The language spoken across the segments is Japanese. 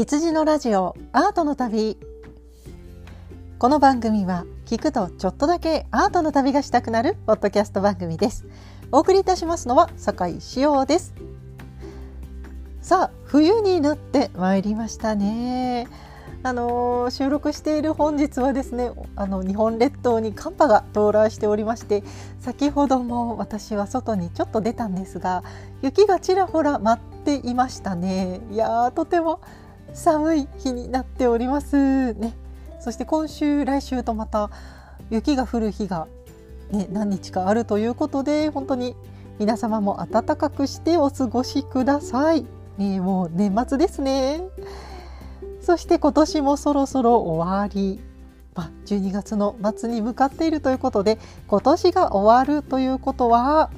羊のラジオアートの旅。この番組は聞くとちょっとだけアートの旅がしたくなるポッドキャスト番組です。お送りいたしますのは酒井志陽です。さあ冬になってまいりましたね。あのー、収録している本日はですねあの日本列島に寒波が到来しておりまして先ほども私は外にちょっと出たんですが雪がちらほら舞っていましたね。いやとても寒い日になっております。ね。そして今週来週とまた雪が降る日が、ね、何日かあるということで本当に皆様も暖かくしてお過ごしください、ね、もう年末ですね。そして今年もそろそろ終わり、まあ、12月の末に向かっているということで今年が終わるということは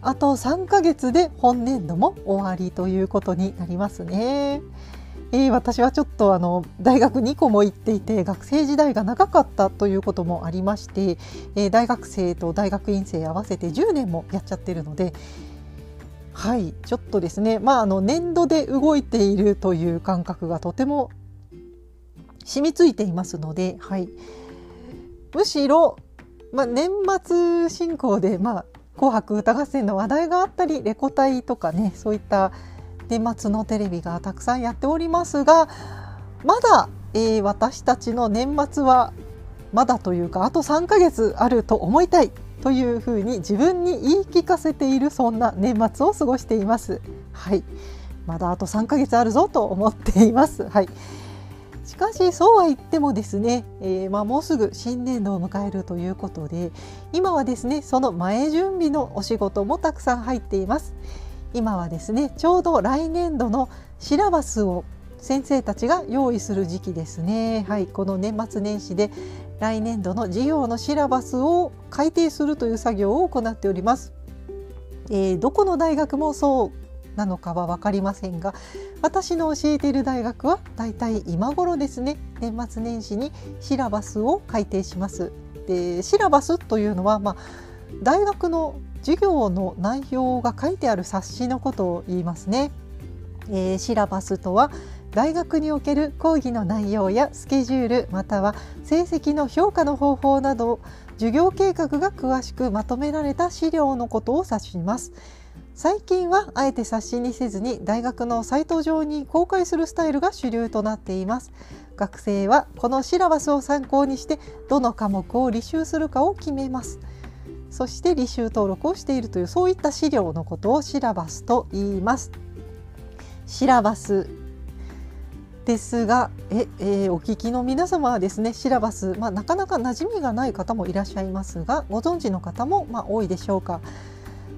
あと3ヶ月で本年度も終わりということになりますね。えー、私はちょっとあの大学2個も行っていて学生時代が長かったということもありまして、えー、大学生と大学院生合わせて10年もやっちゃってるのではいちょっとですねまああの年度で動いているという感覚がとても染みついていますので、はい、むしろ、まあ、年末進行で、まあ、紅白歌合戦の話題があったりレコ大とかねそういった年末のテレビがたくさんやっておりますがまだ、えー、私たちの年末はまだというかあと3ヶ月あると思いたいというふうに自分に言い聞かせているそんな年末を過ごしています。はい、まだあと3ヶ月あるぞと思っています。はい。しかしそうは言ってもですね、えー、まあ、もうすぐ新年度を迎えるということで今はですねその前準備のお仕事もたくさん入っています。今はですねちょうど来年度のシラバスを先生たちが用意する時期ですね。はい、この年末年始で来年度の授業のシラバスを改定するという作業を行っております。えー、どこの大学もそうなのかは分かりませんが私の教えている大学はだいたい今頃ですね年末年始にシラバスを改定します。でシラバスというのは、まあ、大学の授業の内容が書いてある冊子のことを言いますね。えー、シラバスとは大学における講義の内容やスケジュールまたは成績の評価の方法など授業計画が詳しくまとめられた資料のことを指します。最近はあえて冊子にせずに大学のサイト上に公開するスタイルが主流となっています。学生はこのシラバスを参考にしてどの科目を履修するかを決めます。そして履修登録をしているというそういった資料のことをシラバスと言います。シラバスですがえ、えー、お聞きの皆様はですねシラバス、まあ、なかなか馴染みがない方もいらっしゃいますがご存知の方もまあ多いでしょうか。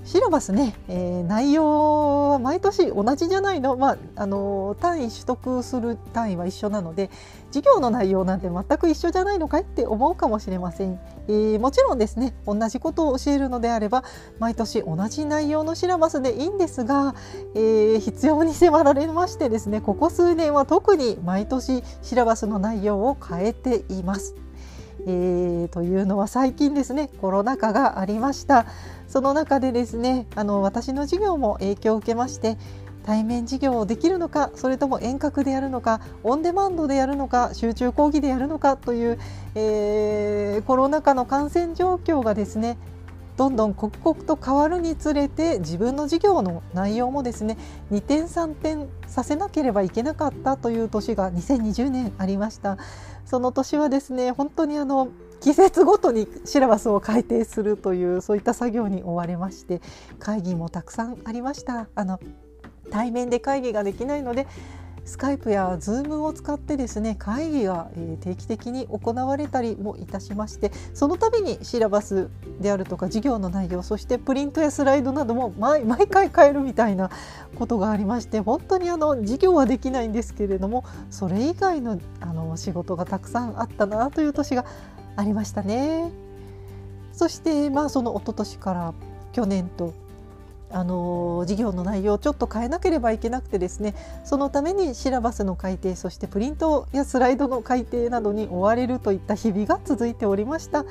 シラバスね、えー、内容は毎年同じじゃないの,、まあ、あの単位取得する単位は一緒なので授業の内容なんて全く一緒じゃないのかいって思うかもしれません、えー、もちろんですね同じことを教えるのであれば毎年同じ内容のシラバスでいいんですが、えー、必要に迫られましてですねここ数年は特に毎年シラバスの内容を変えています。えー、というのは最近ですねコロナ禍がありましたその中でですねあの私の授業も影響を受けまして対面授業をできるのかそれとも遠隔でやるのかオンデマンドでやるのか集中講義でやるのかという、えー、コロナ禍の感染状況がですねどんどん刻々と変わるにつれて自分の授業の内容もですね2点3点させなければいけなかったという年が2020年ありました。その年はですね本当にあの季節ごとにシラバスを改定するというそういった作業に追われまして会議もたくさんありました。あの対面で会議ができないのでスカイプやズームを使ってですね会議が、定期的に行われたりもいたしましてその度にシラバスであるとか授業の内容そしてプリントやスライドなども毎回変えるみたいなことがありまして本当にあの授業はできないんですけれどもそれ以外のあの仕事がたくさんあったなという年がありましたね。そしてまあその一昨年から去年とあの授業の内容をちょっと変えなければいけなくてですねそのためにシラバスの改訂そしてプリントやスライドの改訂などに追われるといった日々が続いておりました。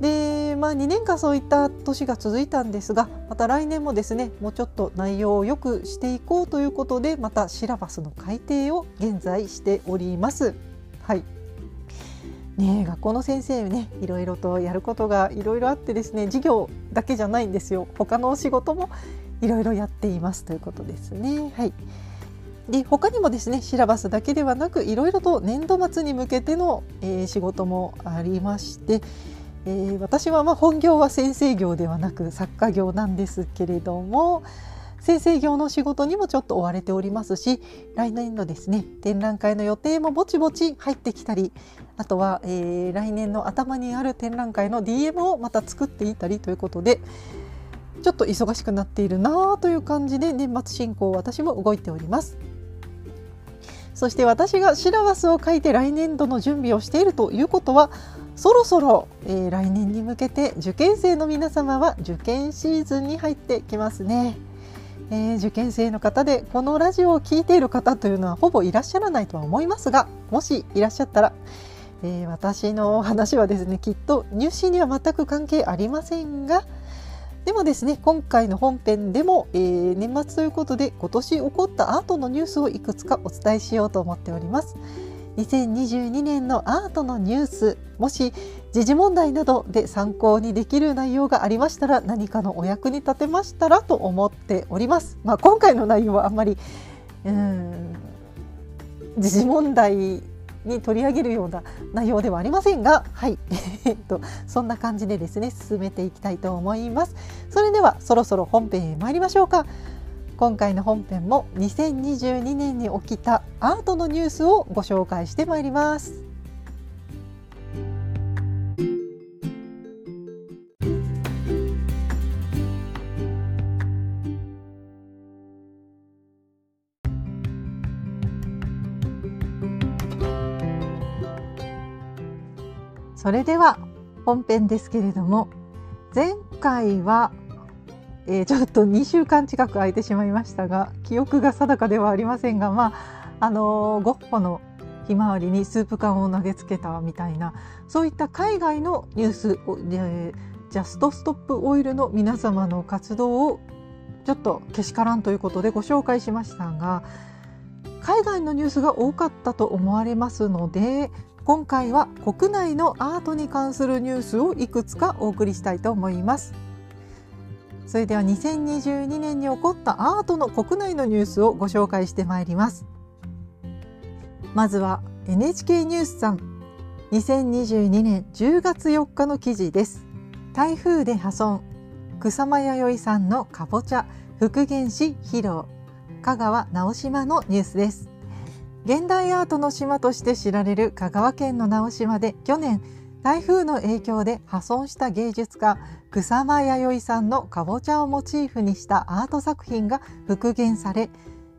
でまあ2年間そういった年が続いたんですがまた来年もですねもうちょっと内容を良くしていこうということでまたシラバスの改定を現在しております。はいね、学校の先生ねいろいろとやることがいろいろあってですね授業だけじゃないんですよ。他のお仕事もいろいろやっています。ということですね。はい。で他にもですねシラバスだけではなくいろいろと年度末に向けての、えー、仕事もありまして、えー、私はま本業は先生業ではなく作家業なんですけれども先生業の仕事にもちょっと追われておりますし来年のですね展覧会の予定もぼちぼち入ってきたりあとは、えー、来年の頭にある展覧会の DM をまた作っていたりということでちょっと忙しくなっているなという感じで年末進行私も動いております。そして私がシラバスを書いて来年度の準備をしているということはそろそろ、えー、来年に向けて受験生の皆様は受験シーズンに入ってきますね。えー、受験生の方でこのラジオを聴いている方というのはほぼいらっしゃらないとは思いますがもしいらっしゃったら、えー、私の話はですねきっと入試には全く関係ありませんがでもですね今回の本編でも、えー、年末ということで今年起こったアートのニュースをいくつかお伝えしようと思っております。2022年のアートのニュースもし時事問題などで参考にできる内容がありましたら何かのお役に立てましたらと思っております。まあ、今回の内容はあんまりうん時事問題に取り上げるような内容ではありませんが、はい、えっとそんな感じでですね進めていきたいと思います。それではそろそろ本編へ参りましょうか。今回の本編も2022年に起きたアートのニュースをご紹介してまいります。それでは本編ですけれども前回はえー、ちょっと2週間近く空いてしまいましたが記憶が定かではありませんがまああのー、ゴッホのひまわりにスープ缶を投げつけたみたいなそういった海外のニュースでジャストストップオイルの皆様の活動をちょっとけしからんということでご紹介しましたが海外のニュースが多かったと思われますので今回は国内のアートに関するニュースをいくつかお送りしたいと思います。それでは2022年に起こったアートの国内のニュースをご紹介してまいります。まずは NHK ニュースさん。2022年10月4日の記事です。台風で破損。草間彌生さんのかぼちゃ復元し披露。香川直島のニュースです。現代アートの島として知られる香川県の直島で去年台風の影響で破損した芸術家草間彌生さんのかぼちゃをモチーフにしたアート作品が復元され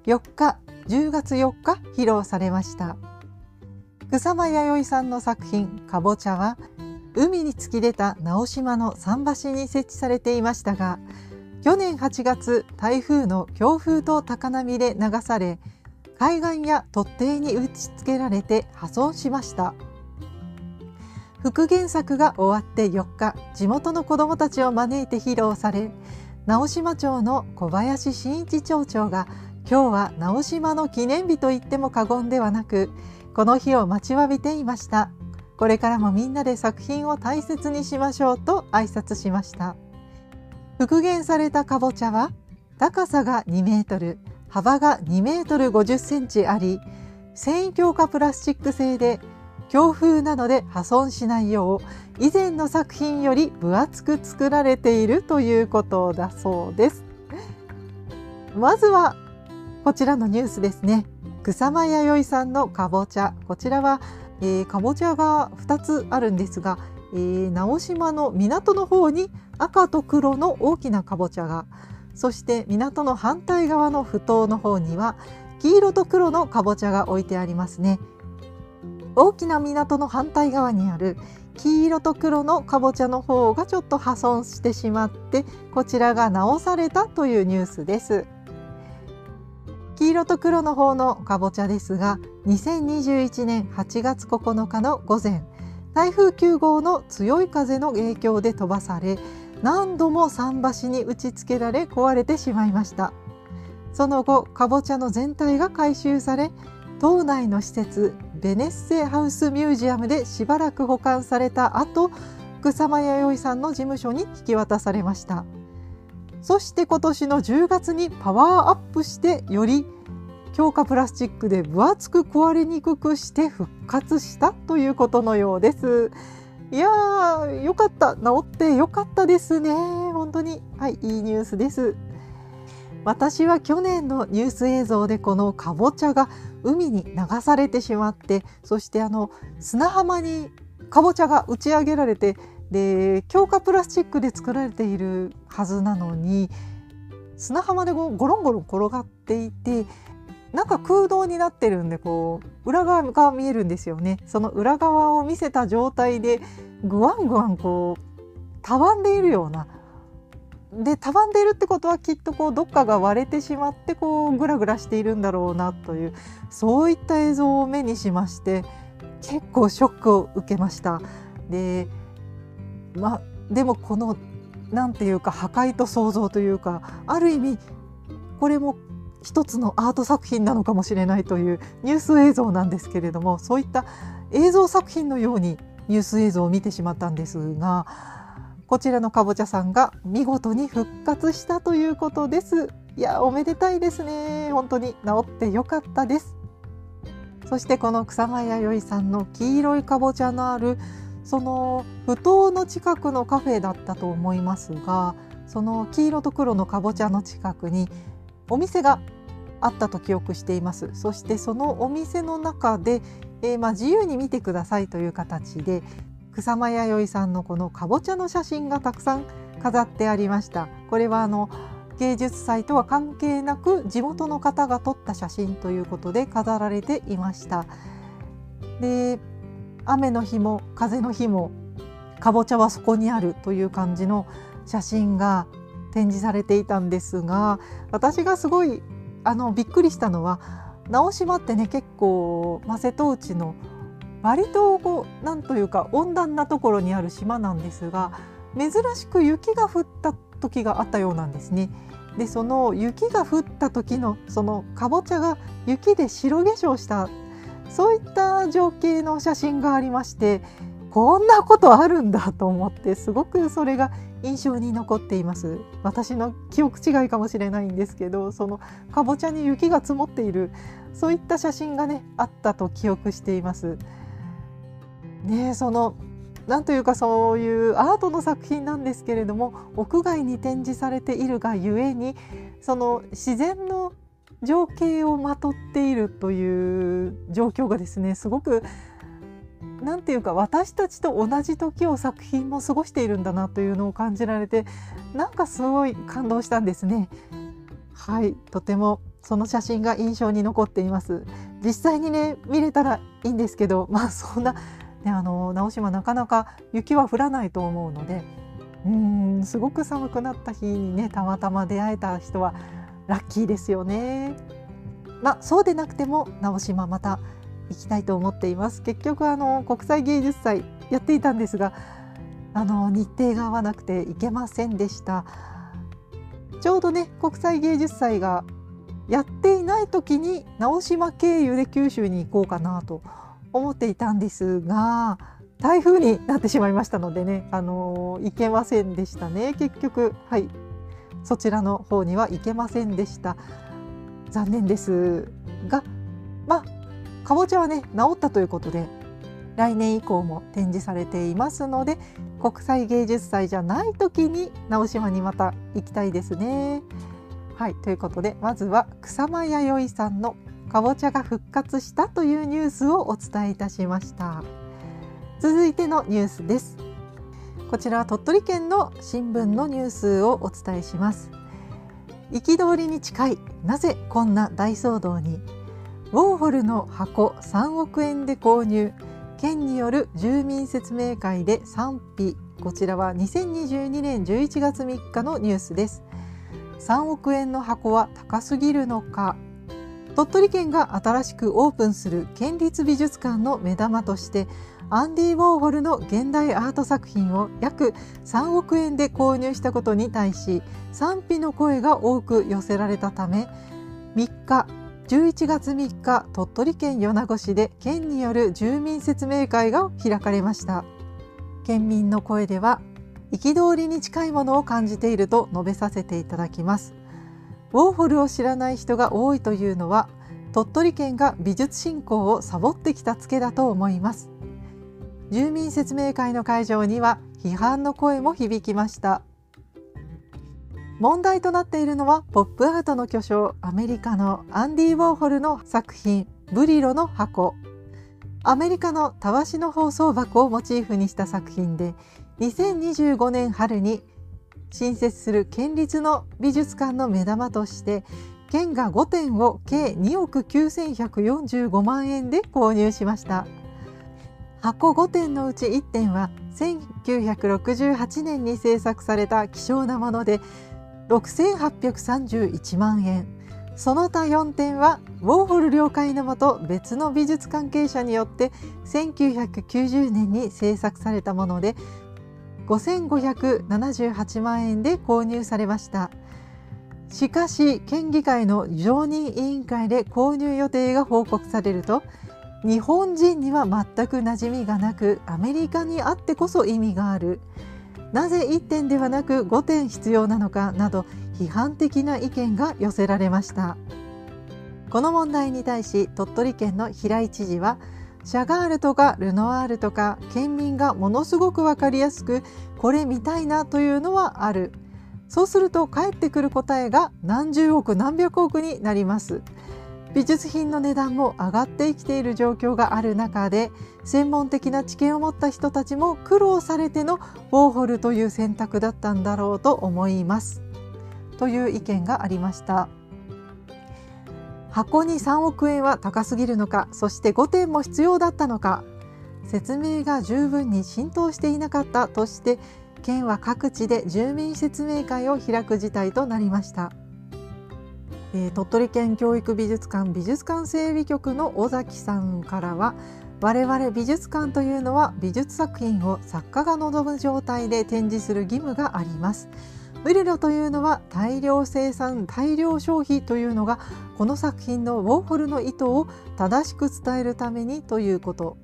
4日10月4日披露されました。草間彌生さんの作品かぼちゃは海に突き出た直島の桟橋に設置されていましたが去年8月台風の強風と高波で流され海岸や突堤に打ち付けられて破損しました。復元作が終わって4日地元の子どもたちを招いて披露され直島町の小林真一町長が今日は直島の記念日と言っても過言ではなくこの日を待ちわびていました。これからもみんなで作品を大切にしましょうと挨拶しました。復元されたかぼちゃは高さが2メートル。幅が2メートル50センチあり繊維強化プラスチック製で強風などで破損しないよう以前の作品より分厚く作られているということだそうです。まずはこちらのニュースですね。草間彌生さんのかぼちゃ。こちらは、えー、かぼちゃが2つあるんですが、えー、直島の港の方に赤と黒の大きなかぼちゃがそして港の反対側の埠頭の方には黄色と黒のかぼちゃが置いてありますね。大きな港の反対側にある黄色と黒のかぼちゃの方がちょっと破損してしまってこちらが直されたというニュースです。黄色と黒の方のかぼちゃですが2021年8月9日の午前台風9号の強い風の影響で飛ばされ何度も桟橋に打ちつけられ壊れてしまいました。その後かぼちゃの全体が回収され島内の施設ベネッセハウスミュージアムでしばらく保管された後草間彌生さんの事務所に引き渡されました。そして今年の10月にパワーアップしてより強化プラスチックで分厚く壊れにくくして復活したということのようです。いやーよかった。治ってよかったですね。本当に。はいいいニュースです。私は去年のニュース映像でこのかぼちゃが海に流されてしまってそしてあの砂浜にかぼちゃが打ち上げられてで強化プラスチックで作られているはずなのに砂浜でゴロンゴロン転がっていてなんか空洞になってるんでこう裏側が見えるんですよねその裏側を見せた状態でグワングワンこうたわんでいるようなでたわんでいるってことはきっとこうどっかが割れてしまってこうグラグラしているんだろうなというそういった映像を目にしまして結構ショックを受けました。でまあでもこの何て言うか破壊と創造というかある意味これも一つのアート作品なのかもしれないというニュース映像なんですけれどもそういった映像作品のようにニュース映像を見てしまったんですがこちらのかぼちゃさんが見事に復活したということです。いやおめでたいですね本当に治ってよかったですそしてこの草間彌生さんの黄色いかぼちゃのあるその埠頭の近くのカフェだったと思いますがその黄色と黒のかぼちゃの近くにお店があったと記憶しています。そしてそのお店の中で、えー、まあ自由に見てくださいという形で草間彌生さんのこのかぼちゃの写真がたくさん飾ってありました。これはあの芸術祭とは関係なく地元の方が撮った写真ということで飾られていました。で雨の日も風の日もかぼちゃはそこにあるという感じの写真が展示されていたんですが私がすごいあのびっくりしたのは直島ってね結構、まあ、瀬戸内の割とこうなんというか温暖なところにある島なんですが珍しく雪が降った時があったようなんですね。でその雪が降った時のそのかぼちゃが雪で白化粧したそういった情景の写真がありましてこんなことあるんだと思ってすごくそれが印象に残っています。私の記憶違いかもしれないんですけどそのかぼちゃに雪が積もっているそういった写真がねあったと記憶しています。ねそのなんというかそういうアートの作品なんですけれども屋外に展示されているがゆえにその自然の情景をまとっているという状況がですねすごく何ていうか私たちと同じ時を作品も過ごしているんだなというのを感じられてなんかすごい感動したんですね。はいとてもその写真が印象に残っています実際にね見れたらいいんですけど まあそんなねあの直島なかなか雪は降らないと思うのでうんすごく寒くなった日にねたまたま出会えた人はラッキーですよね。まあそうでなくても直島また行きたいと思っています。結局あの国際芸術祭やっていたんですがあの日程が合わなくて行けませんでした。ちょうどね国際芸術祭がやっていない時に直島経由で九州に行こうかなと思っていたんですが台風になってしまいましたのでねあの行けませんでしたね。結局はい。そちらの方には行けませんでした。残念ですがまあかぼちゃはね治ったということで来年以降も展示されていますので国際芸術祭じゃない時に直島にまた行きたいですね。はいということでまずは草間彌生さんのかぼちゃが復活したというニュースをお伝えいたしました。続いてのニュースです。こちらは鳥取県の新聞のニュースをお伝えします。憤りに近いなぜこんな大騒動に？ウォーホルの箱3億円で購入。県による住民説明会で賛否。こちらは2022年11月3日のニュースです。3億円の箱は高すぎるのか。鳥取県が新しくオープンする県立美術館の目玉としてアンディ・ウォーホルの現代アート作品を約3億円で購入したことに対し賛否の声が多く寄せられたため3日11月3日鳥取県米子市で県による住民説明会が開かれました。県民の声では憤りに近いものを感じていると述べさせていただきます。ウォーホルを知らない人が多いというのは鳥取県が美術振興をサボってきたツケだと思います。住民説明会の会場には批判の声も響きました。問題となっているのはポップアートの巨匠アメリカのアンディ・ウォーホルの作品ブリロの箱。アメリカのたわしの包装箱をモチーフにした作品で2025年春に新設する県立の美術館の目玉として県が5点を計2億9145万円で購入しました。箱5点のうち1点は1968年に制作された希少なもので6831万円。その他4点はウォーホル了解のもと別の美術関係者によって1990年に制作されたもので5578万円で購入されました。しかし県議会の常任委員会で購入予定が報告されると日本人には全く馴染みがなくアメリカにあってこそ意味がある。なぜ1点ではなく5点必要なのかなど批判的な意見が寄せられました。この問題に対し鳥取県の平井知事はシャガールとかルノワールとか県民がものすごく分かりやすくこれ見たいなというのはある。そうすると返ってくる答えが何十億何百億になります。美術品の値段も上がってきている状況がある中で専門的な知見を持った人たちも苦労されてのウォーホルという選択だったんだろうと思います。という意見がありました。箱に3億円は高すぎるのかそして5点も必要だったのか説明が十分に浸透していなかったとして県は各地で住民説明会を開く事態となりました、えー、鳥取県教育美術館美術館整備局の尾崎さんからは我々美術館というのは美術作品を作家が望む状態で展示する義務があります。ブリロというのは大量生産大量消費というのがこの作品のウォーホルの意図を正しく伝えるためにということ。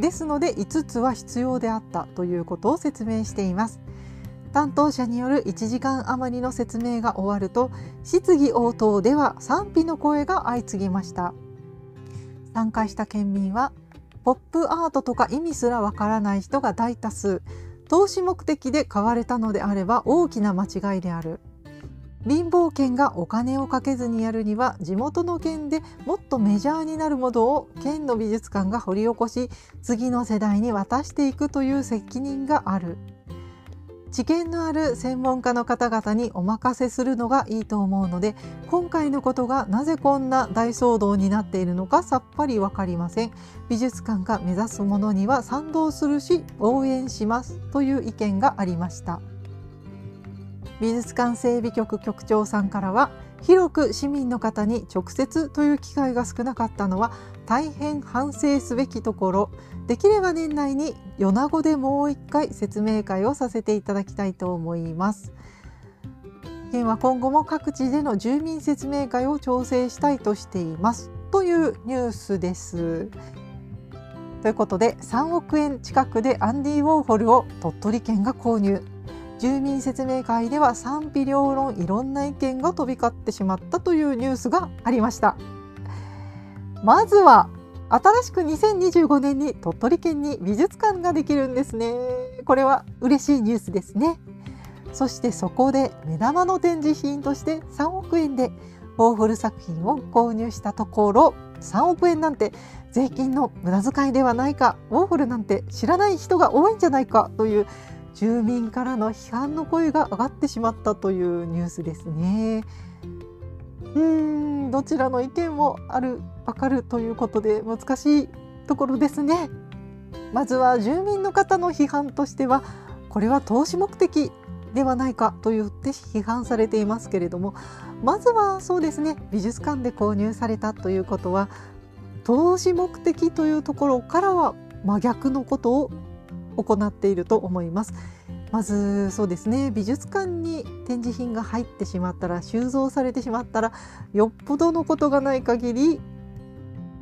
ですので5つは必要であったということを説明しています。担当者による1時間余りの説明が終わると質疑応答では賛否の声が相次ぎました。参加した県民はポップアートとか意味すらわからない人が大多数。投資目的で買われたのであれば大きな間違いである。貧乏県がお金をかけずにやるには地元の県でもっとメジャーになるものを県の美術館が掘り起こし次の世代に渡していくという責任がある。知見のある専門家の方々にお任せするのがいいと思うので今回のことがなぜこんな大騒動になっているのかさっぱり分かりません。美術館が目指すものには賛同するし応援します。という意見がありました。美術館整備局局長さんからは広く市民の方に直接という機会が少なかったのは大変反省すべきところ。できれば年内に米子でもう一回説明会をさせていただきたいと思います。県は今後も各地での住民説明会を調整したいとしています。というニュースです。ということで3億円近くでアンディ・ウォーホルを鳥取県が購入。住民説明会では賛否両論いろんな意見が飛び交ってしまったというニュースがありました。まずは新しく2025年に鳥取県に美術館ができるんですねこれは嬉しいニュースですねそしてそこで目玉の展示品として3億円でウォーホル作品を購入したところ3億円なんて税金の無駄遣いではないかウォーホルなんて知らない人が多いんじゃないかという住民からの批判の声が上がってしまったというニュースですね。うーんどちらの意見もあるわかるということで難しいところですね。まずは住民の方の批判としてはこれは投資目的ではないかと言って批判されていますけれどもまずはそうですね美術館で購入されたということは投資目的というところからは真逆のことを行っていると思いますまずそうですね。美術館に展示品が入ってしまったら収蔵されてしまったらよっぽどのことがない限り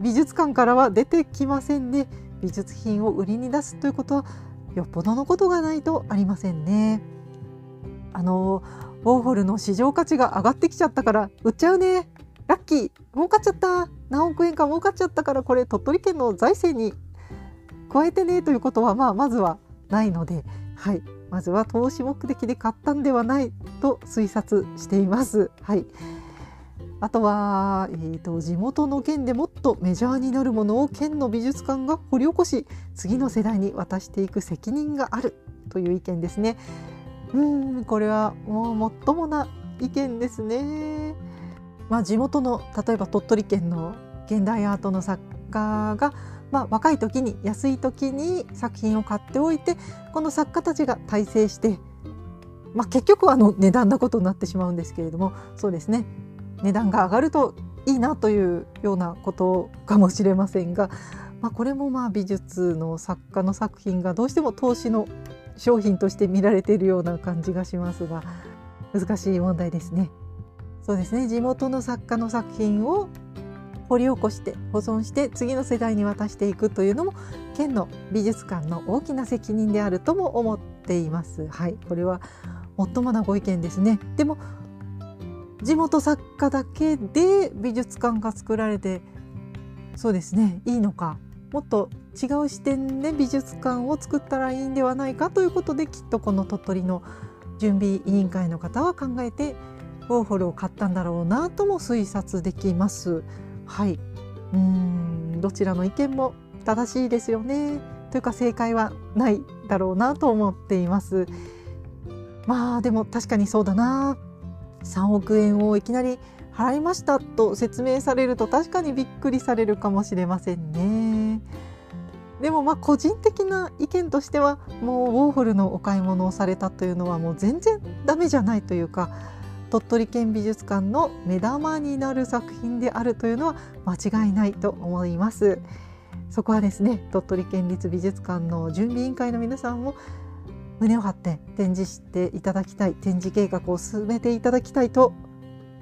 美術館からは出てきませんね。美術品を売りに出すということはよっぽどのことがないとありませんね。あのウォーホルの市場価値が上がってきちゃったから売っちゃうね。ラッキー。儲かっちゃった。何億円か儲かっちゃったからこれ鳥取県の財政に加えてね。ということは、まあ、まずはないので、はい、まずは投資目的で買ったんではないと推察しています。はい、あとは、えーと、地元の県でもっとメジャーになるものを県の美術館が掘り起こし次の世代に渡していく責任があるという意見ですね。うんこれはもうもっともな意見ですね。まあ、地元の例えば鳥取県の現代アートの作家が、まあ、若い時に安い時に作品を買っておいてこの作家たちが大成して、まあ、結局はあの値段なことになってしまうんですけれどもそうですね値段が上がるといいなというようなことかもしれませんが、まあ、これもまあ美術の作家の作品がどうしても投資の商品として見られているような感じがしますが難しい問題ですね。そうですね地元の作家の作品を掘り起こして保存して次の世代に渡していくというのも県の美術館の大きな責任であるとも思っています。はい、これは最もなご意見ですね。でも地元作家だけで美術館が作られてそうですねいいのかもっと違う視点で美術館を作ったらいいんではないかということできっとこの鳥取の準備委員会の方は考えてウォーホルを買ったんだろうなとも推察できます。はい。うんどちらの意見も正しいですよね。というか正解はないだろうなと思っています。まあでも確かにそうだな。3億円をいきなり払いましたと説明されると確かにびっくりされるかもしれませんね。でもまあ個人的な意見としてはもうウォーホルのお買い物をされたというのはもう全然ダメじゃないというか鳥取県美術館の目玉になる作品であるというのは間違いないと思います。そこはですね鳥取県立美術館の準備委員会の皆さんも胸を張って展示していただきたい展示計画を進めていただきたいと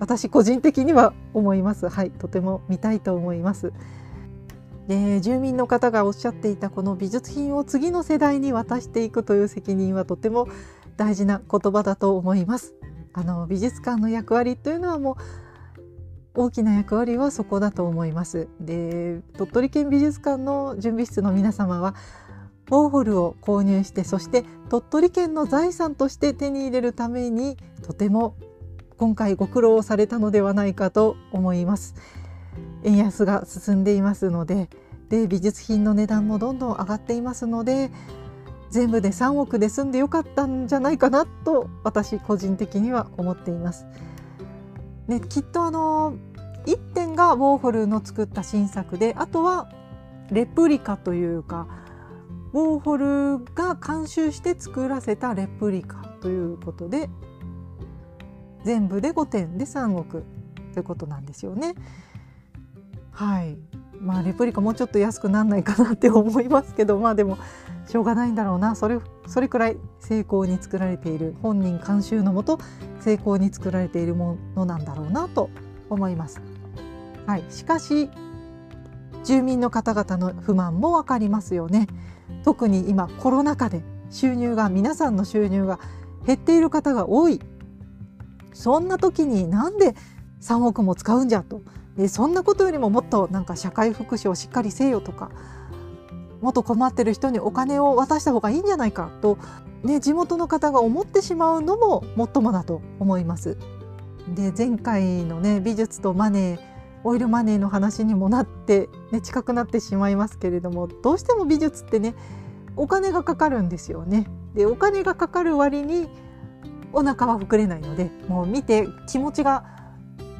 私個人的には思います。はいとても見たいと思います。で住民の方がおっしゃっていたこの美術品を次の世代に渡していくという責任はとても大事な言葉だと思います。あの美術館の役割というのはもう大きな役割はそこだと思います。で鳥取県美術館の準備室の皆様はウォーホルを購入してそして鳥取県の財産として手に入れるためにとても今回ご苦労をされたのではないかと思います。円安が進んでいますのでで美術品の値段もどんどん上がっていますので全部で3億で済んでよかったんじゃないかなと私個人的には思っています。ね、きっとあの1点がウォーホルの作った新作であとはレプリカというかウォーホルが監修して作らせたレプリカということで全部で5点で3億ということなんですよね。はいまあレプリカもうちょっと安くなんないかなって思いますけどまあでもしょうがないんだろうなそれそれくらい成功に作られている本人監修のもと成功に作られているものなんだろうなと思います。はい、しかし住民の方々の不満も分かりますよね。特に今コロナ禍で収入が皆さんの収入が減っている方が多いそんな時になんで3億も使うんじゃとそんなことよりももっとなんか社会福祉をしっかりせよとかもっと困ってる人にお金を渡した方がいいんじゃないかと、ね、地元の方が思ってしまうのももっともだと思います。で前回のね美術とマネーオイルマネーの話にもなって、ね、近くなってしまいますけれどもどうしても美術ってねお金がかかるんですよね。でお金がかかる割にお腹は膨れないのでもう見て気持ちが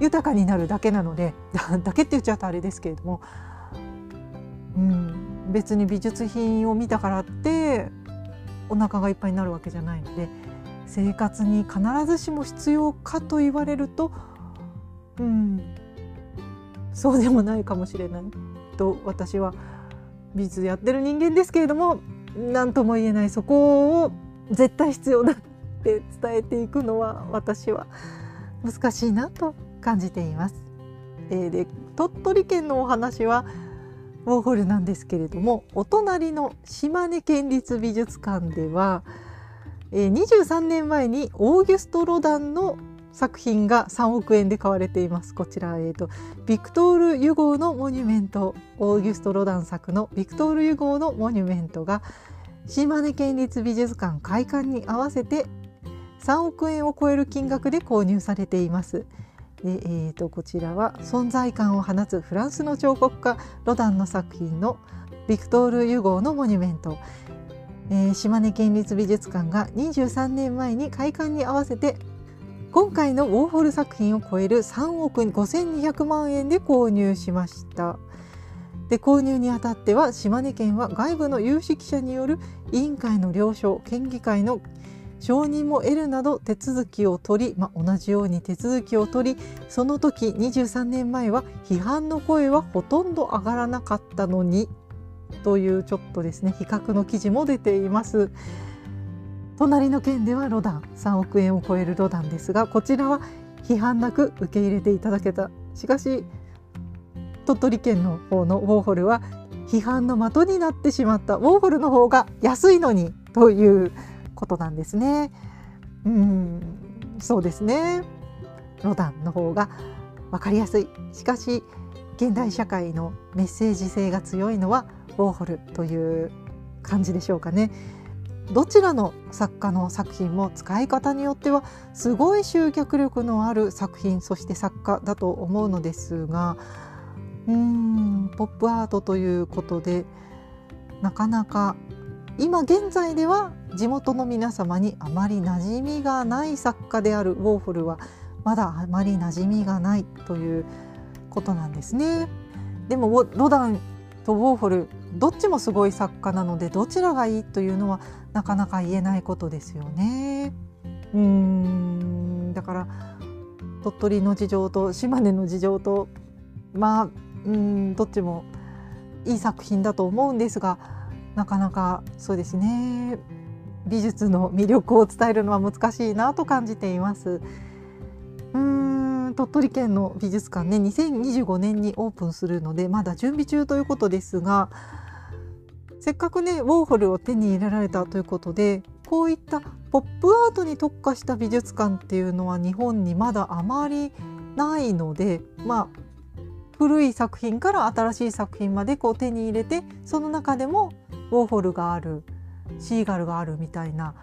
豊かになるだけなので だけって言っちゃうとあれですけれどもうん別に美術品を見たからってお腹がいっぱいになるわけじゃないので生活に必ずしも必要かと言われるとうんそうでもないかもしれないと私は美術やってる人間ですけれども何とも言えないそこを絶対必要だって伝えていくのは私は難しいなと感じています。えー、で鳥取県のお話はウォーホルなんですけれどもお隣の島根県立美術館では、23年前にオーギュスト・ロダンの作品が3億円で買われていますこちら、えーと、ビクトール・ユゴーのモニュメントオーギュスト・ロダン作のビクトール・ユゴーのモニュメントが島根県立美術館開館に合わせて3億円を超える金額で購入されています。でえーと、こちらは存在感を放つフランスの彫刻家ロダンの作品のビクトール・ユゴーのモニュメント、えー、島根県立美術館が23年前に開館に合わせて今回のウォーホル作品を超える3億5200万円で購入しました。で購入にあたっては島根県は外部の有識者による委員会の了承県議会の承認も得るなど手続きを取り、まあ、同じように手続きを取りその時23年前は批判の声はほとんど上がらなかったのにというちょっとですね比較の記事も出ています。隣の県ではロダン3億円を超えるロダンですがこちらは批判なく受け入れていただけたしかし鳥取県の方のウォーホルは批判の的になってしまったウォーホルの方が安いのにということなんですね。うんそうですねロダンの方が分かりやすいしかし現代社会のメッセージ性が強いのはウォーホルという感じでしょうかね。どちらの作家の作品も使い方によってはすごい集客力のある作品そして作家だと思うのですがうーんポップアートということでなかなか今現在では地元の皆様にあまり馴染みがない作家であるウォーホルはまだあまり馴染みがないということなんですね。でもロダンとウォーホルどっちもすごい作家なのでどちらがいいというのはなかなか言えないことですよね。うんだから鳥取の事情と島根の事情とまあうんどっちもいい作品だと思うんですがなかなかそうですね美術の魅力を伝えるのは難しいなと感じています。うん鳥取県の美術館ね2025年にオープンするのでまだ準備中ということですがせっかくねウォーホルを手に入れられたということでこういったポップアートに特化した美術館っていうのは日本にまだあまりないのでまあ古い作品から新しい作品までこう手に入れてその中でもウォーホルがあるシーガルがあるみたいな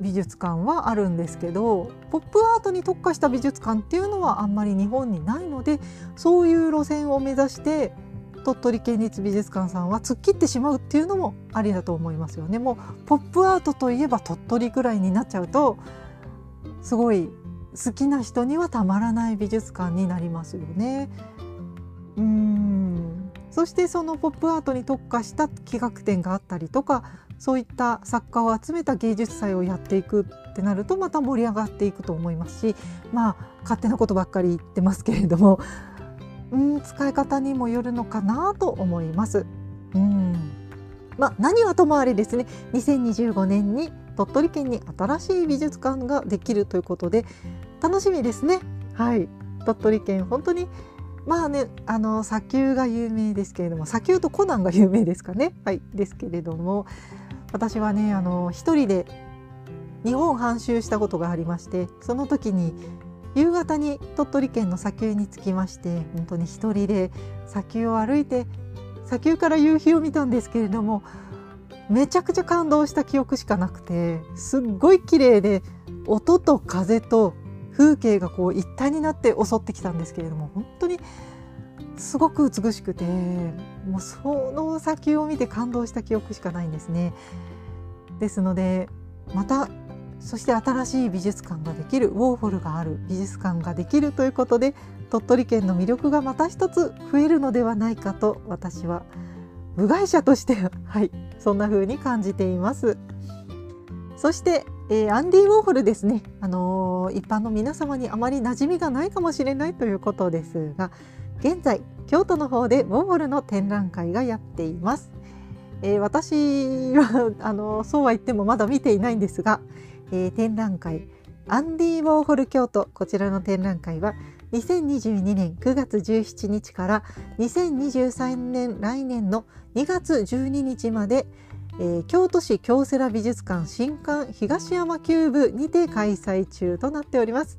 美術館はあるんですけどポップアートに特化した美術館っていうのはあんまり日本にないのでそういう路線を目指して鳥取県立美術館さんは突っ切ってしまうっていうのもありだと思いますよね。もうポップアートといえば鳥取くらいになっちゃうとすごい好きな人にはたまらない美術館になりますよね。うんそしてそのポップアートに特化した企画展があったりとかそういった作家を集めた芸術祭をやっていくってなるとまた盛り上がっていくと思いますしまあ勝手なことばっかり言ってますけれどもうん使い方にもよるのかなと思います。うんまあ、何はともあれですね2025年に鳥取県に新しい美術館ができるということで楽しみですね。はい鳥取県本当にまあねあの砂丘が有名ですけれども砂丘とコナンが有名ですかね。はいですけれども私はねあの一人で日本半周したことがありましてその時に夕方に鳥取県の砂丘に着きまして本当に一人で砂丘を歩いて砂丘から夕日を見たんですけれどもめちゃくちゃ感動した記憶しかなくてすっごい綺麗で音と風と風景がこう一体になって襲ってきたんですけれども本当にすごく美しくてもうその砂丘を見て感動した記憶しかないんですね。ですのでまたそして新しい美術館ができるウォーホルがある美術館ができるということで鳥取県の魅力がまた一つ増えるのではないかと私は部外者としてはいそんな風に感じています。そして、えー、アンディ・ウォーホルですね、あのー、一般の皆様にあまり馴染みがないかもしれないということですが現在京都の方でウォーホルの展覧会がやっています。えー、私はあのそうは言ってもまだ見ていないんですが、えー、展覧会アンディ・ウォーホル京都こちらの展覧会は2022年9月17日から2023年来年の2月12日まで、えー、京都市京セラ美術館新館東山キューブにて開催中となっております。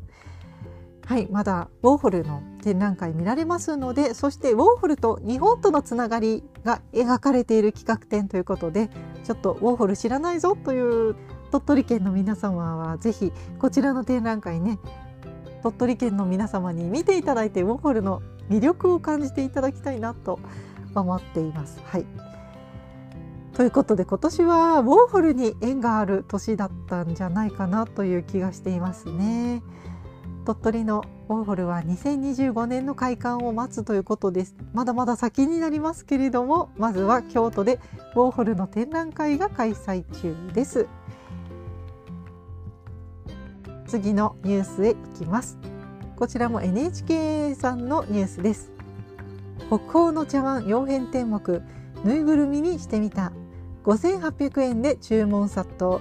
はい、まだウォーホルの展覧会見られますのでそしてウォーホルと日本とのつながりが描かれている企画展ということでちょっとウォーホル知らないぞという鳥取県の皆様はぜひこちらの展覧会ね鳥取県の皆様に見ていただいてウォーホルの魅力を感じていただきたいなと思っています。はいということで今年はウォーホルに縁がある年だったんじゃないかなという気がしていますね。鳥取のウォーホルは2025年の開館を待つということです。まだまだ先になりますけれどもまずは京都でウォーホルの展覧会が開催中です。次のニュースへ行きます。こちらも NHK さんのニュースです。国宝の茶碗洋変天目ぬいぐるみにしてみた。5800円で注文殺到。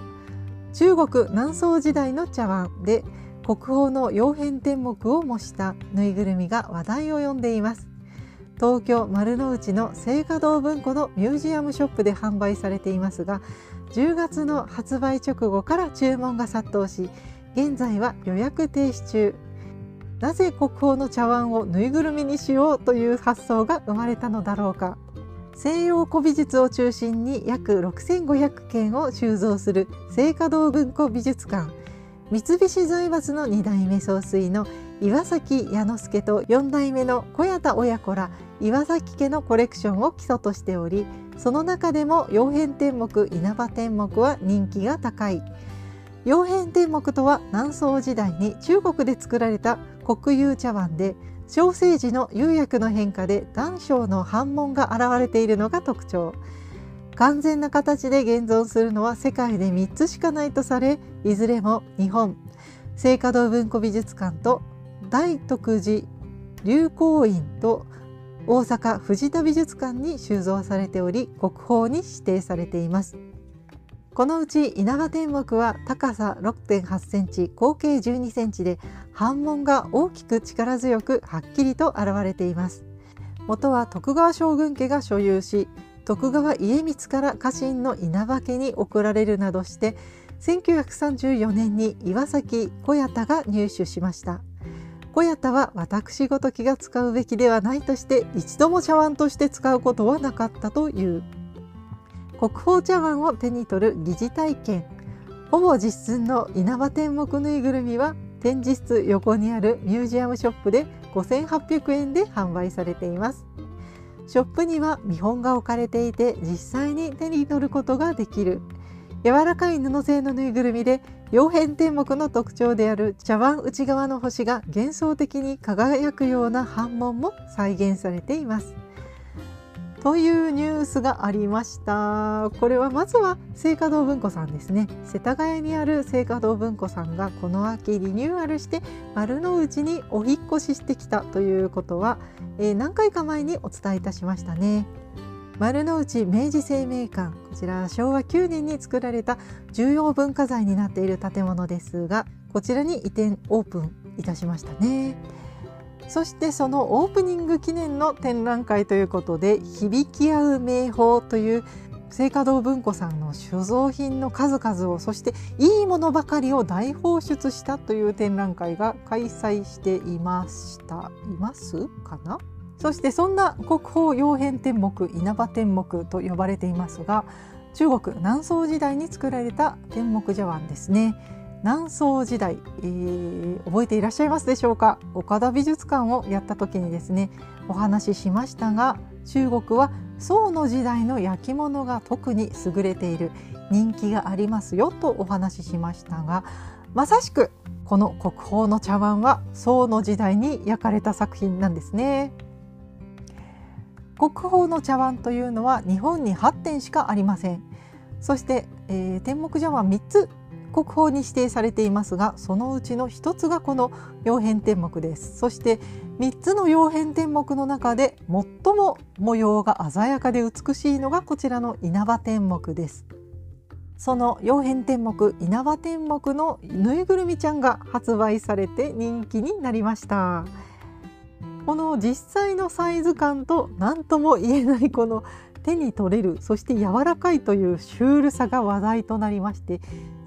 中国南宋時代の茶碗で国宝の洋変天目を模したぬいぐるみが話題を呼んでいます。東京丸の内の青果堂文庫のミュージアムショップで販売されていますが10月の発売直後から注文が殺到し現在は予約停止中。なぜ国宝の茶碗をぬいぐるみにしようという発想が生まれたのだろうか。西洋古美術を中心に約6500件を収蔵する青果堂文庫美術館。三菱財閥の2代目総帥の岩崎彌之助と4代目の小谷田親子ら岩崎家のコレクションを基礎としておりその中でも曜変天目稲葉天目は人気が高い。曜変天目とは南宋時代に中国で作られた国有茶碗で小生時の釉薬の変化で断章の反問が現れているのが特徴。完全な形で現存するのは世界で3つしかないとされいずれも日本。聖華堂文庫美術館と大徳寺流行院と大阪藤田美術館に収蔵されており国宝に指定されています。このうち稲葉天目は高さ6.8センチ合計12センチで反紋が大きく力強くはっきりと現れています。元は徳川将軍家が所有し徳川家光から家臣の稲葉家に贈られるなどして1934年に岩崎小谷田が入手しました。小谷田は私ごときが使うべきではないとして一度も茶碗として使うことはなかったという。国宝茶碗を手に取る疑似体験。ほぼ実寸の稲葉天目ぬいぐるみは展示室横にあるミュージアムショップで5800円で販売されています。ショップには見本が置かれていて実際に手に取ることができる。柔らかい布製のぬいぐるみで曜変天目の特徴である茶碗内側の星が幻想的に輝くような反紋も再現されています。というニュースがありました。これはまずは聖華堂文庫さんですね。世田谷にある聖華堂文庫さんがこの秋リニューアルして丸の内にお引越ししてきたということは、えー、何回か前にお伝えいたしましたね。丸の内明治生命館こちら昭和9年に作られた重要文化財になっている建物ですがこちらに移転オープンいたしましたね。そしてそのオープニング記念の展覧会ということで「響き合う名宝」という聖華堂文庫さんの所蔵品の数々をそしていいものばかりを大放出したという展覧会が開催していましたいますかなそしてそんな国宝曜変天目稲葉天目と呼ばれていますが中国南宋時代に作られた天目茶碗ですね。南宋時代、えー、覚えていらっしゃいますでしょうか？岡田美術館をやった時にですねお話ししましたが中国は宋の時代の焼き物が特に優れている人気がありますよとお話ししましたがまさしくこの国宝の茶碗は宋の時代に焼かれた作品なんですね。国宝の茶碗というのは日本に8点しかありません。そして、えー、天目茶碗3つ国宝に指定されていますがそのうちの一つがこの曜変天目です。そして3つの曜変天目の中で最も模様が鮮やかで美しいのがこちらの稲葉天目です。その曜変天目稲葉天目のぬいぐるみちゃんが発売されて人気になりました。この実際のサイズ感と何とも言えないこの手に取れるそして柔らかいというシュールさが話題となりまして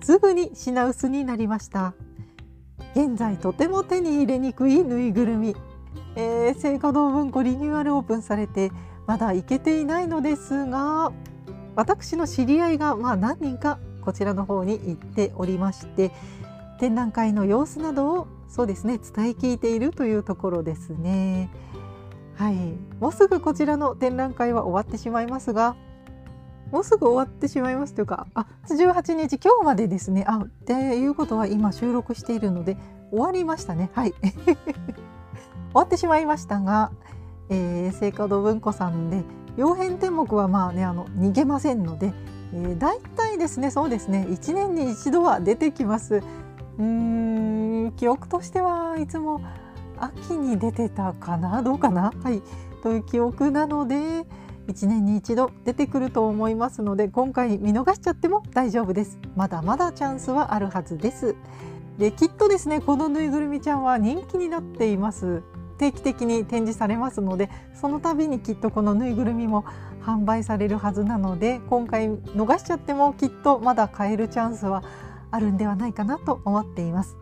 すぐに品薄になりました。現在とても手に入れにくいぬいぐるみ、えー、聖火堂文庫リニューアルオープンされてまだ行けていないのですが私の知り合いがまあ何人かこちらの方に行っておりまして展覧会の様子などをそうですね伝え聞いているというところですね。はい、もうすぐこちらの展覧会は終わってしまいますがもうすぐ終わってしまいますというかあ18日今日までですね。あっていうことは今収録しているので終わりましたね。はい。終わってしまいましたが、えー、聖火堂文庫さんで曜変天目はまあねあの逃げませんので、えー、大体ですねそうですね1年に一度は出てきます。うーん記憶としてはいつも秋に出てたかなどうかな？はい。という記憶なので1年に一度出てくると思いますので今回見逃しちゃっても大丈夫です。まだまだチャンスはあるはずです。できっとですねこのぬいぐるみちゃんは人気になっています。定期的に展示されますのでその度にきっとこのぬいぐるみも販売されるはずなので今回逃しちゃってもきっとまだ買えるチャンスはあるんではないかなと思っています。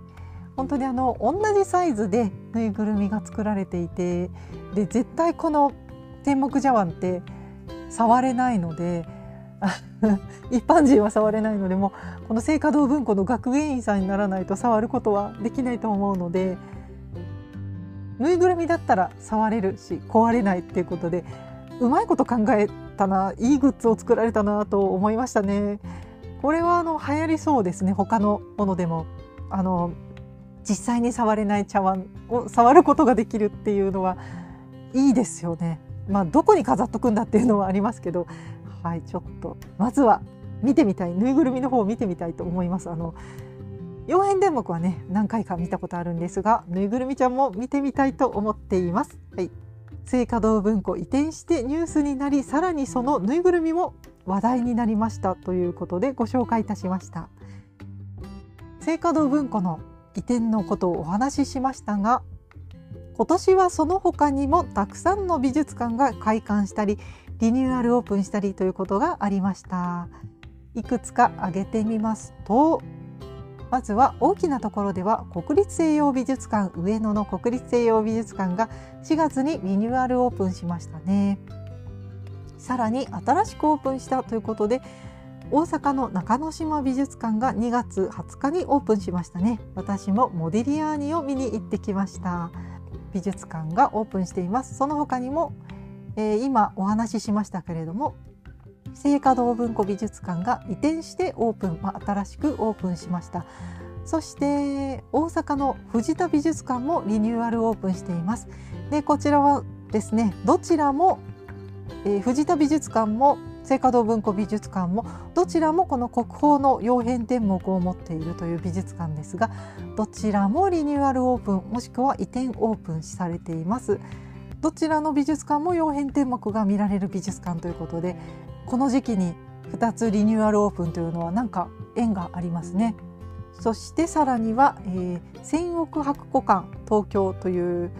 本当にあの同じサイズでぬいぐるみが作られていてで絶対この天目茶碗って触れないので 一般人は触れないのでもこの聖華堂文庫の学芸員さんにならないと触ることはできないと思うのでぬいぐるみだったら触れるし壊れないっていうことでうまいこと考えたないいグッズを作られたなと思いましたね。これはあの流行りそうですね他のものでもあの実際に触れない茶碗を触ることができるっていうのはいいですよね。まあ、どこに飾っとくんだっていうのはありますけど、はい、ちょっとまずは見てみたいぬいぐるみの方を見てみたいと思います。あの4編電目はね何回か見たことあるんですがぬいぐるみちゃんも見てみたいと思っています。はい、聖華堂文庫移転してニュースになりさらにそのぬいぐるみも話題になりましたということでご紹介いたしました。聖華堂文庫の移転のことをお話ししましたが今年はその他にもたくさんの美術館が開館したりリニューアルオープンしたりということがありました。いくつか挙げてみますとまずは大きなところでは国立西洋美術館上野の国立西洋美術館が4月にリニューアルオープンしましたね。さらに新しくオープンしたということで大阪の中之島美術館が2月20日にオープンしましたね。私もモディリアーニを見に行ってきました。美術館がオープンしています。その他にも、えー、今お話ししましたけれども聖華堂文庫美術館が移転してオープン、まあ、新しくオープンしました。そして大阪の藤田美術館もリニューアルオープンしています。でこちらはですねどちらも、えー、藤田美術館も聖華堂文庫美術館もどちらもこの国宝の曜変天目を持っているという美術館ですがどちらもリニューアルオープンもしくは移転オープンされています。どちらの美術館も曜変天目が見られる美術館ということでこの時期に2つリニューアルオープンというのはなんか縁がありますね。そしてさらには、えー、千億博古館東京という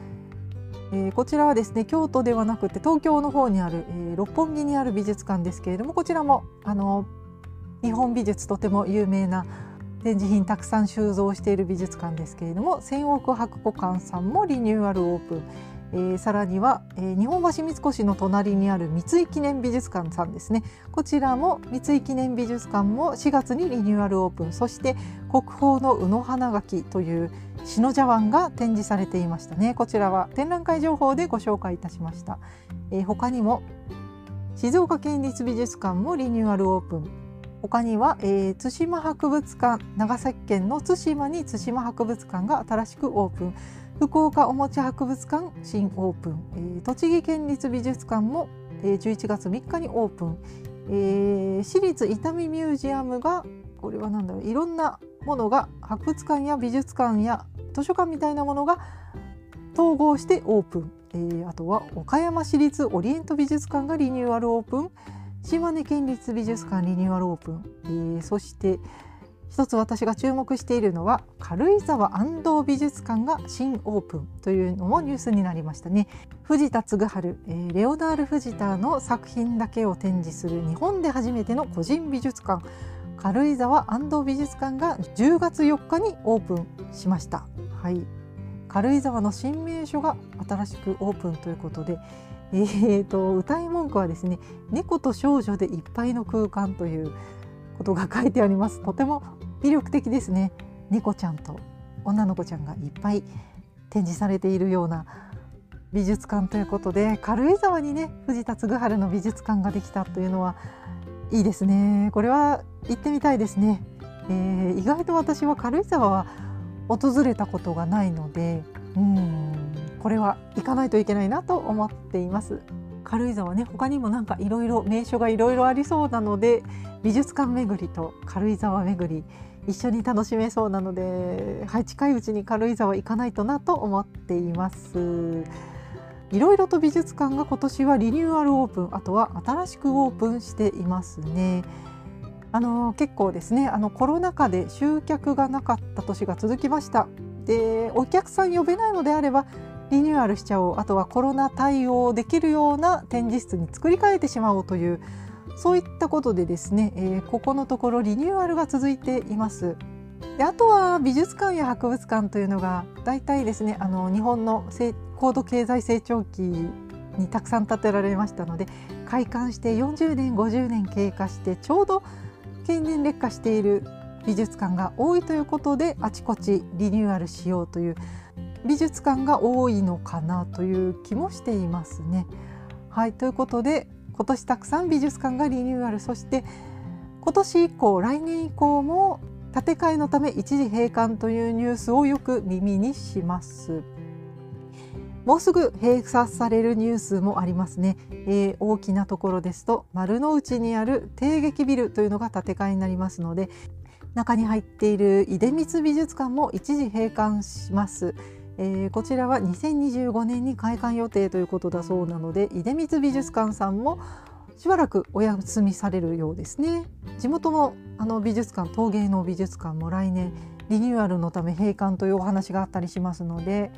えー、こちらはですね京都ではなくて東京の方にある、えー、六本木にある美術館ですけれどもこちらもあの日本美術とても有名な展示品たくさん収蔵している美術館ですけれども千億博古館さんもリニューアルオープン、えー、さらには、えー、日本橋三越の隣にある三井記念美術館さんですね。こちらも三井記念美術館も4月にリニューアルオープン。そして国宝の宇野花垣という篠茶碗が展示されていましたね。こちらは展覧会情報でご紹介いたしました、えー、他にも静岡県立美術館もリニューアルオープン。他には、えー、対馬博物館長崎県の対馬に対馬博物館が新しくオープン。福岡おもち博物館新オープン、えー、栃木県立美術館も、えー、11月3日にオープン、えー、私立伊丹ミュージアムがこれは何だろういろんなものが博物館や美術館や図書館みたいなものが統合してオープン、えー、あとは岡山市立オリエント美術館がリニューアルオープン。島根県立美術館リニューアルオープン、えー、そして一つ私が注目しているのは軽井沢安藤美術館が新オープンというのもニュースになりましたね。藤田嗣治、えー、レオナール・藤田の作品だけを展示する日本で初めての個人美術館軽井沢安藤美術館が10月4日にオープンしました。はい。軽井沢の新名所が新しくオープンということでえーと、歌い文句はですね猫と少女でいっぱいの空間ということが書いてあります。とても魅力的ですね。猫ちゃんと女の子ちゃんがいっぱい展示されているような美術館ということで軽井沢にね藤田嗣治の美術館ができたというのはいいですね。これは行ってみたいですね、えー、意外と私は軽井沢は訪れたことがないのでうんこれは行かないといけないなと思っています。軽井沢ね他にもなんかいろいろ名所がいろいろありそうなので美術館巡りと軽井沢巡り一緒に楽しめそうなので、はい、近いうちに軽井沢行かないとなと思っています。いろいろと美術館が今年はリニューアルオープンあとは新しくオープンしていますね。あの結構ですねあのコロナ禍で集客がなかった年が続きました。でお客さん呼べないのであればリニューアルしちゃおうあとはコロナ対応できるような展示室に作り変えてしまおうというそういったことでですね、えー、ここのところリニューアルが続いています。であとは美術館や博物館というのが大体ですねあの日本の高度経済成長期にたくさん建てられましたので開館して40年50年経過してちょうど経年劣化している美術館が多いということであちこちリニューアルしようという美術館が多いのかなという気もしていますね。はいということで今年たくさん美術館がリニューアルそして今年以降来年以降も建て替えのため一時閉館というニュースをよく耳にします。もうすぐ閉鎖されるニュースもありますね、えー、大きなところですと丸の内にある帝劇ビルというのが建て替えになりますので中に入っている出光美術館も一時閉館します。えー、こちらは2025年に開館予定ということだそうなので出光美術館さんもしばらくお休みされるようですね地元のあの美術館陶芸の美術館も来年リニューアルのため閉館というお話があったりしますので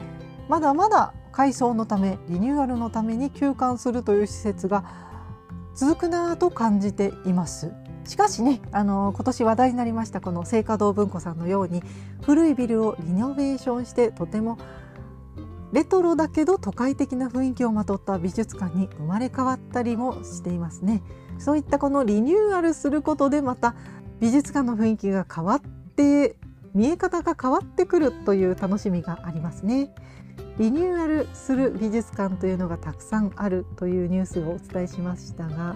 まだまだ改装のためリニューアルのために休館するという施設が続くなと感じています。しかしねあの今年話題になりましたこの青華堂文庫さんのように古いビルをリノベーションしてとてもレトロだけど都会的な雰囲気をまとった美術館に生まれ変わったりもしていますね。そういったこのリニューアルすることでまた美術館の雰囲気が変わって見え方が変わってくるという楽しみがありますね。リニューアルする美術館というのがたくさんあるというニュースをお伝えしましたが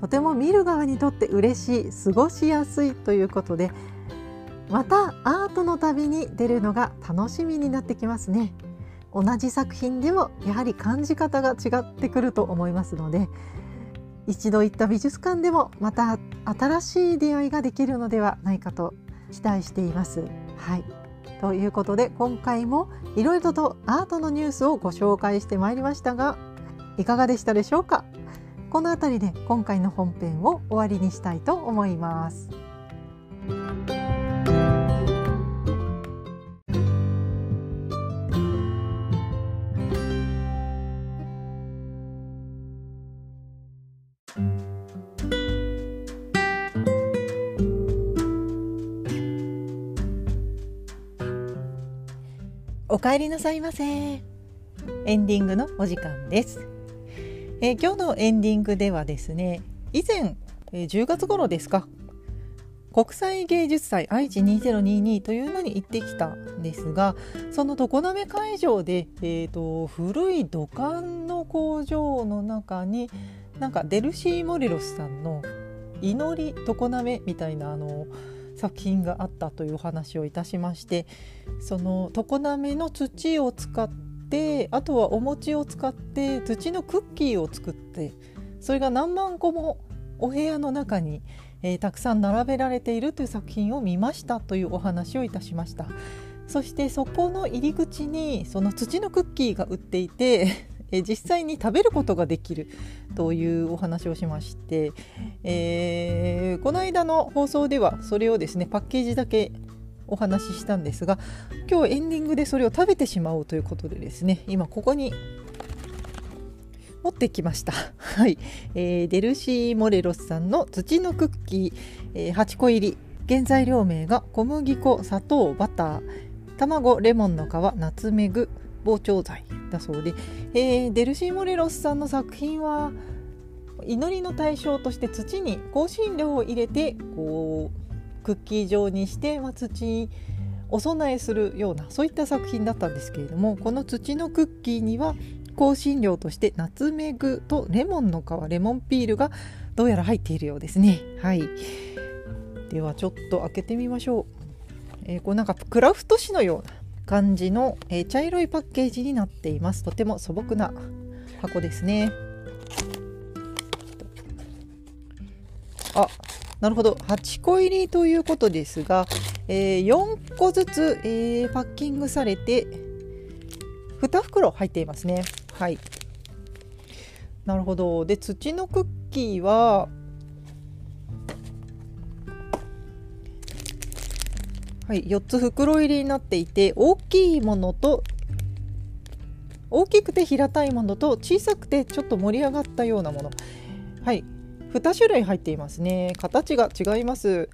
とても見る側にとって嬉しい過ごしやすいということでまたアートの旅に出るのが楽しみになってきますね。同じ作品でもやはり感じ方が違ってくると思いますので一度行った美術館でもまた新しい出会いができるのではないかと期待しています。はい。ということで今回もいろいろとアートのニュースをご紹介してまいりましたがいかがでしたでしょうか？この辺りで今回の本編を終わりにしたいと思います。お帰りなさいませエンディングのお時間ですえー、今日のエンディングではですね以前、えー、10月頃ですか国際芸術祭愛知2022というのに行ってきたんですがその常滑会場で、えーと、古い土管の工場の中になんかデルシー・モリロスさんの「祈り常滑」みたいなあの作品があったというお話をいたしましてその常滑の土を使ってってあとはお餅を使って土のクッキーを作ってそれが何万個もお部屋の中にえー、たくさん並べられているという作品を見ましたというお話をいたしました。そしてそこの入り口にその土のクッキーが売っていて え実際に食べることができるというお話をしまして、えー、この間の放送ではそれをですねパッケージだけお話ししたんですが今日エンディングでそれを食べてしまおうということでですね今ここに持ってきました。はい、えー、デルシー・モレロスさんの土のクッキー、えー、8個入り。原材料名が小麦粉砂糖バター。卵レモンの皮ナツメグ膨張剤だそうで、えー、デルシー・モレロスさんの作品は祈りの対象として土に香辛料を入れてこうクッキー状にして、まあ、土にお供えするようなそういった作品だったんですけれどもこの土のクッキーには香辛料としてナツメグとレモンの皮レモンピールがどうやら入っているようですね。はい。ではちょっと開けてみましょう、えー、こうなんかクラフト紙のような感じの、えー、茶色いパッケージになっています。とても素朴な箱ですね。あなるほど。8個入りということですが、えー、4個ずつ、えー、パッキングされて2袋入っていますね。はい。なるほど。で土のクッキーははい、4つ袋入りになっていて大きいものと大きくて平たいものと小さくてちょっと盛り上がったようなもの。はい。2種類入っていますね。形が違います。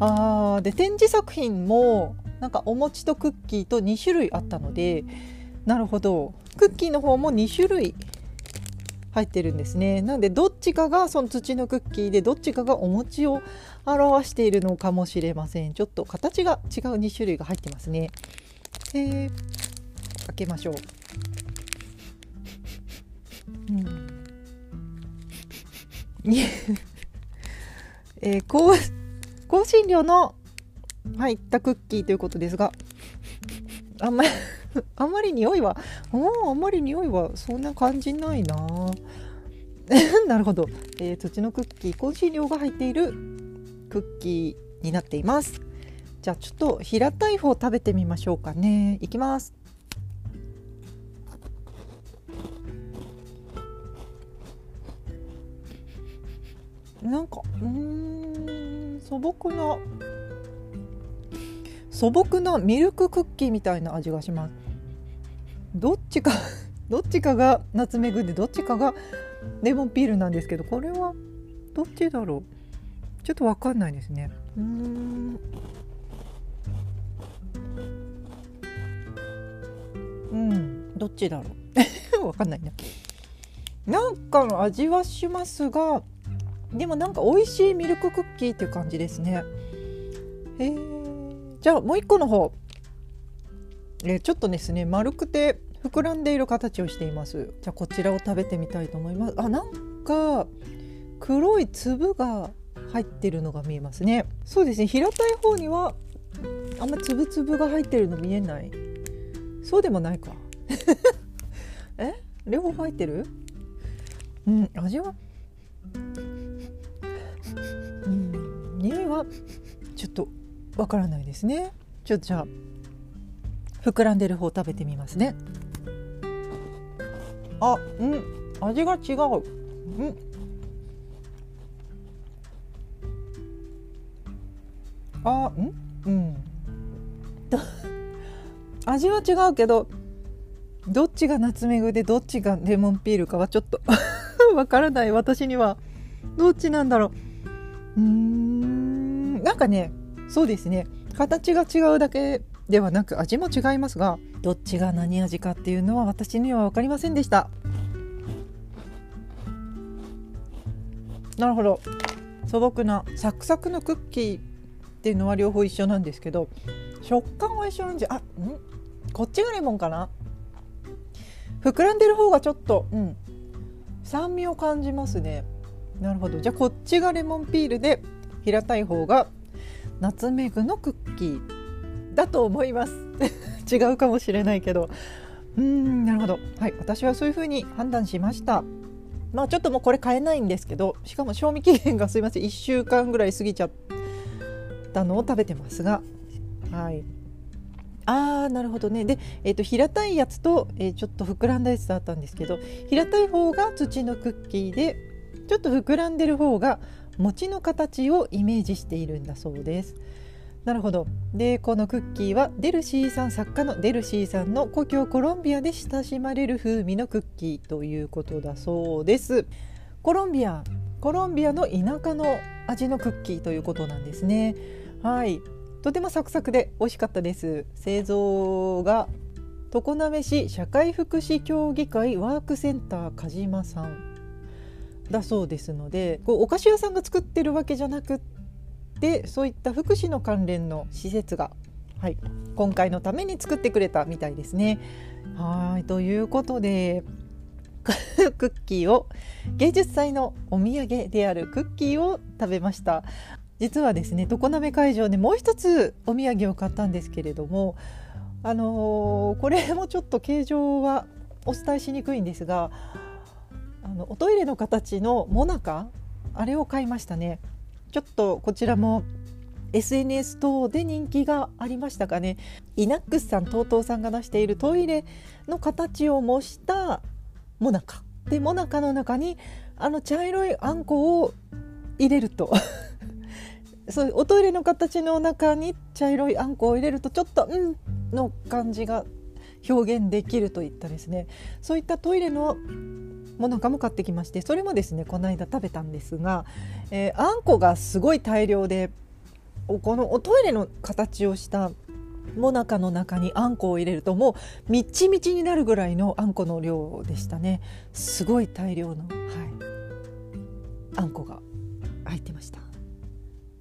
あーで展示作品もなんかお餅とクッキーと2種類あったのでなるほど。クッキーの方も2種類入ってるんですね。なんでどっちかがその土のクッキーでどっちかがお餅を表しているのかもしれません。ちょっと形が違う2種類が入ってますね。えー、開けましょう。うん。えー、香香辛料の入ったクッキーということですがあんまり あんまり匂いはあんまり匂いはそんな感じないな。なるほど、えー、土のクッキー香辛料が入っているクッキーになっています。じゃあちょっと平たい方食べてみましょうかね。いきます。なんかうん素朴な素朴なミルククッキーみたいな味がします。どっちか どっちかがナツメグでどっちかがレモンピールなんですけどこれはどっちだろう？ちょっとわかんないですね。うん。うんどっちだろう？わかんないねなんかの味はしますがでもなんか美味しいミルククッキーっていう感じですね。へえじゃあもう一個の方。えちょっとですね丸くて膨らんでいる形をしています。じゃあこちらを食べてみたいと思います。あなんか黒い粒が入ってるのが見えますね。そうですね平たい方にはあんま粒々が入ってるの見えない。そうでもないか。え？両方入ってる？うん味は？うん。匂いはちょっとわからないですね。ちょっとじゃあ膨らんでる方食べてみますね。あうん。味が違う。うん。あうん。うん。味は違うけどどっちがナツメグでどっちがレモンピールかはちょっと わからない。私にはどっちなんだろう。うん。なんかねそうですね。形が違うだけではなく味も違いますがどっちが何味かっていうのは私には分かりませんでした。なるほど。素朴なサクサクのクッキーっていうのは両方一緒なんですけど食感は一緒なんじゃあん？こっちがレモンかな？膨らんでる方がちょっと、うん、酸味を感じますね。なるほど。じゃあこっちがレモンピールで平たい方がナツメグのクッキーだと思います。違うかもしれないけど。うんなるほど。はい私はそういうふうに判断しました。まあちょっともうこれ買えないんですけどしかも賞味期限がすいません。1週間ぐらい過ぎちゃったのを食べてますが。はい。あーなるほどね。で、えーと、平たいやつと、えー、ちょっと膨らんだやつだったんですけど平たい方が土のクッキーでちょっと膨らんでる方が餅の形をイメージしているんだそうです。なるほど。でこのクッキーはデルシーさん作家のデルシーさんの故郷コロンビアで親しまれる風味のクッキーということだそうです。コロンビアコロンビアの田舎の味のクッキーということなんですね。はい。とてもサクサクで美味しかったです。製造が常滑市社会福祉協議会ワークセンター鹿島さん。だそうですのでこうお菓子屋さんが作ってるわけじゃなくってそういった福祉の関連の施設が、はい、今回のために作ってくれたみたいですね。はいということで クッキーを芸術祭のお土産であるクッキーを食べました実はですね常滑会場でもう一つお土産を買ったんですけれどもあのー、これもちょっと形状はお伝えしにくいんですがあのおトイレの形のモナカあれを買いましたね。ちょっとこちらも SNS 等で人気がありましたかね。イナックスさん TOTO さんが出しているトイレの形を模したモナカ。でモナカの中にあの茶色いあんこを入れると。そうおトイレの形の中に茶色いあんこを入れるとちょっと「うん」の感じが表現できるといったですね。そういったトイレのものかも買ってきましてそれもですねこの間食べたんですが、えー、あんこがすごい大量でこのおトイレの形をしたもなかの中にあんこを入れるともうみっちみちになるぐらいのあんこの量でしたね。すごい大量の、はい、あんこが入ってました。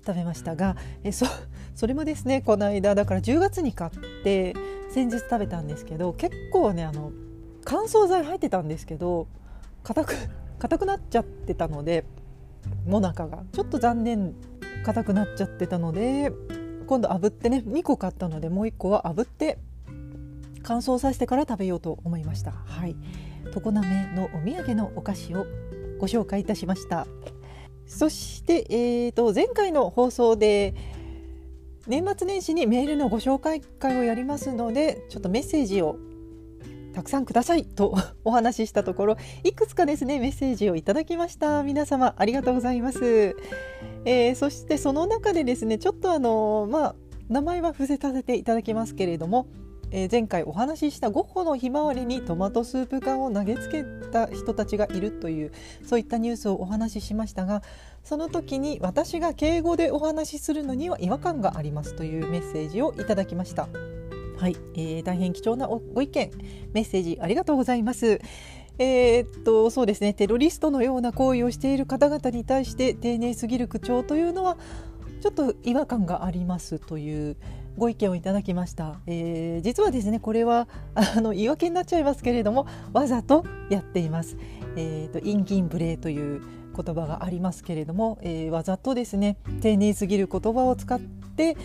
食べましたがえそそれもですねこの間だから10月に買って先日食べたんですけど結構ねあの乾燥剤入ってたんですけど硬く硬くなっちゃってたのでもなかが。ちょっと残念。硬くなっちゃってたので今度炙ってね2個買ったのでもう1個は炙って乾燥させてから食べようと思いました。はい。常滑のお土産のお菓子をご紹介いたしました。そして、えーと、前回の放送で年末年始にメールのご紹介会をやりますのでちょっとメッセージをたくさんくださいとお話ししたところいくつかですねメッセージをいただきました皆様ありがとうございます、えー、そしてその中でですねちょっとあのまあ名前は伏せさせていただきますけれどもえー、前回お話ししたゴッホのひまわりにトマトスープ缶を投げつけた人たちがいるというそういったニュースをお話ししましたがその時に私が敬語でお話しするのには違和感がありますというメッセージをいただきました。はい、えー、大変貴重なご意見メッセージありがとうございます。えー、っとそうですね。テロリストのような行為をしている方々に対して丁寧すぎる口調というのはちょっと違和感がありますというご意見をいただきました、えー、実はですねこれはあの言い訳になっちゃいますけれどもわざとやっています、えーと、インギンブレーという言葉がありますけれども、えー、わざとですね丁寧すぎる言葉を使って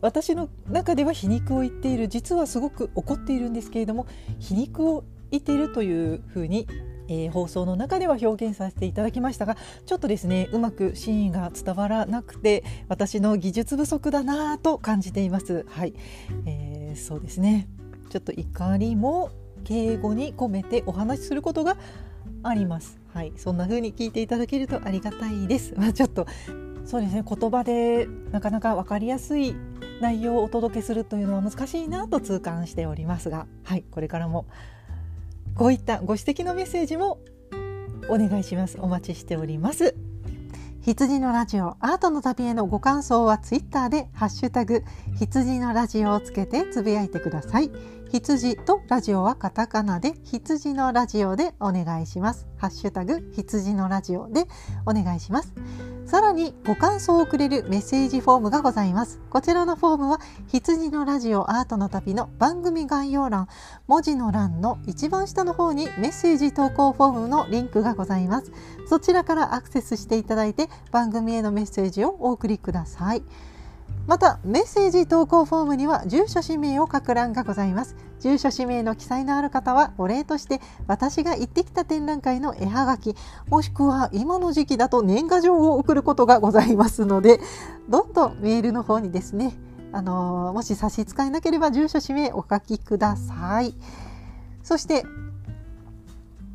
私の中では皮肉を言っている実はすごく怒っているんですけれども皮肉を言っているというふうにえー、放送の中では表現させていただきましたがちょっとですねうまく真意が伝わらなくて私の技術不足だなと感じています。はい、えー、そうですねちょっと怒りも敬語に込めてお話しすることがあります。はい、そんな風に聞いていただけるとありがたいです。まあ、ちょっとそうですね言葉でなかなか分かりやすい内容をお届けするというのは難しいなと痛感しておりますが、はい、これからもこういったご指摘のメッセージもお願いします。お待ちしております。羊のラジオアートの旅へのご感想はツイッターでハッシュタグ羊のラジオをつけてつぶやいてください。羊とラジオはカタカナで羊のラジオでお願いしますハッシュタグ羊のラジオでお願いしますさらにご感想をくれるメッセージフォームがございます。こちらのフォームは羊のラジオアートの旅の番組概要欄、文字の欄の一番下の方にメッセージ投稿フォームのリンクがございます。そちらからアクセスしていただいて番組へのメッセージをお送りください。またメッセージ投稿フォームには住所氏名を書く欄がございます。住所氏名の記載のある方はお礼として私が行ってきた展覧会の絵はがきもしくは今の時期だと年賀状を送ることがございますのでどんどんメールの方にですねあのもし差し支えなければ住所氏名お書きください。そして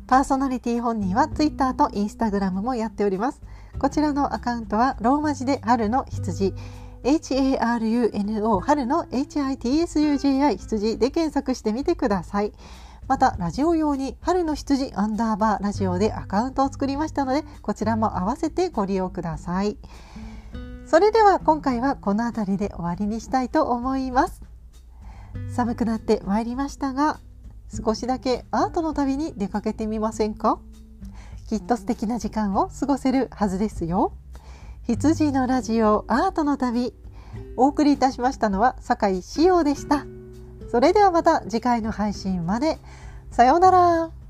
パーソナリティ本人は Twitter と Instagram もやっております。こちらのアカウントはローマ字で春の羊。HARUNO 春の HITSUJI 羊で検索してみてください。またラジオ用に春の羊アンダーバーラジオでアカウントを作りましたのでこちらも合わせてご利用ください。それでは今回はこの辺りで終わりにしたいと思います。寒くなってまいりましたが少しだけアートの旅に出かけてみませんか？きっと素敵な時間を過ごせるはずですよ。羊のラジオアートの旅。お送りいたしましたのは酒井紫陽でした。それではまた次回の配信まで。さようなら。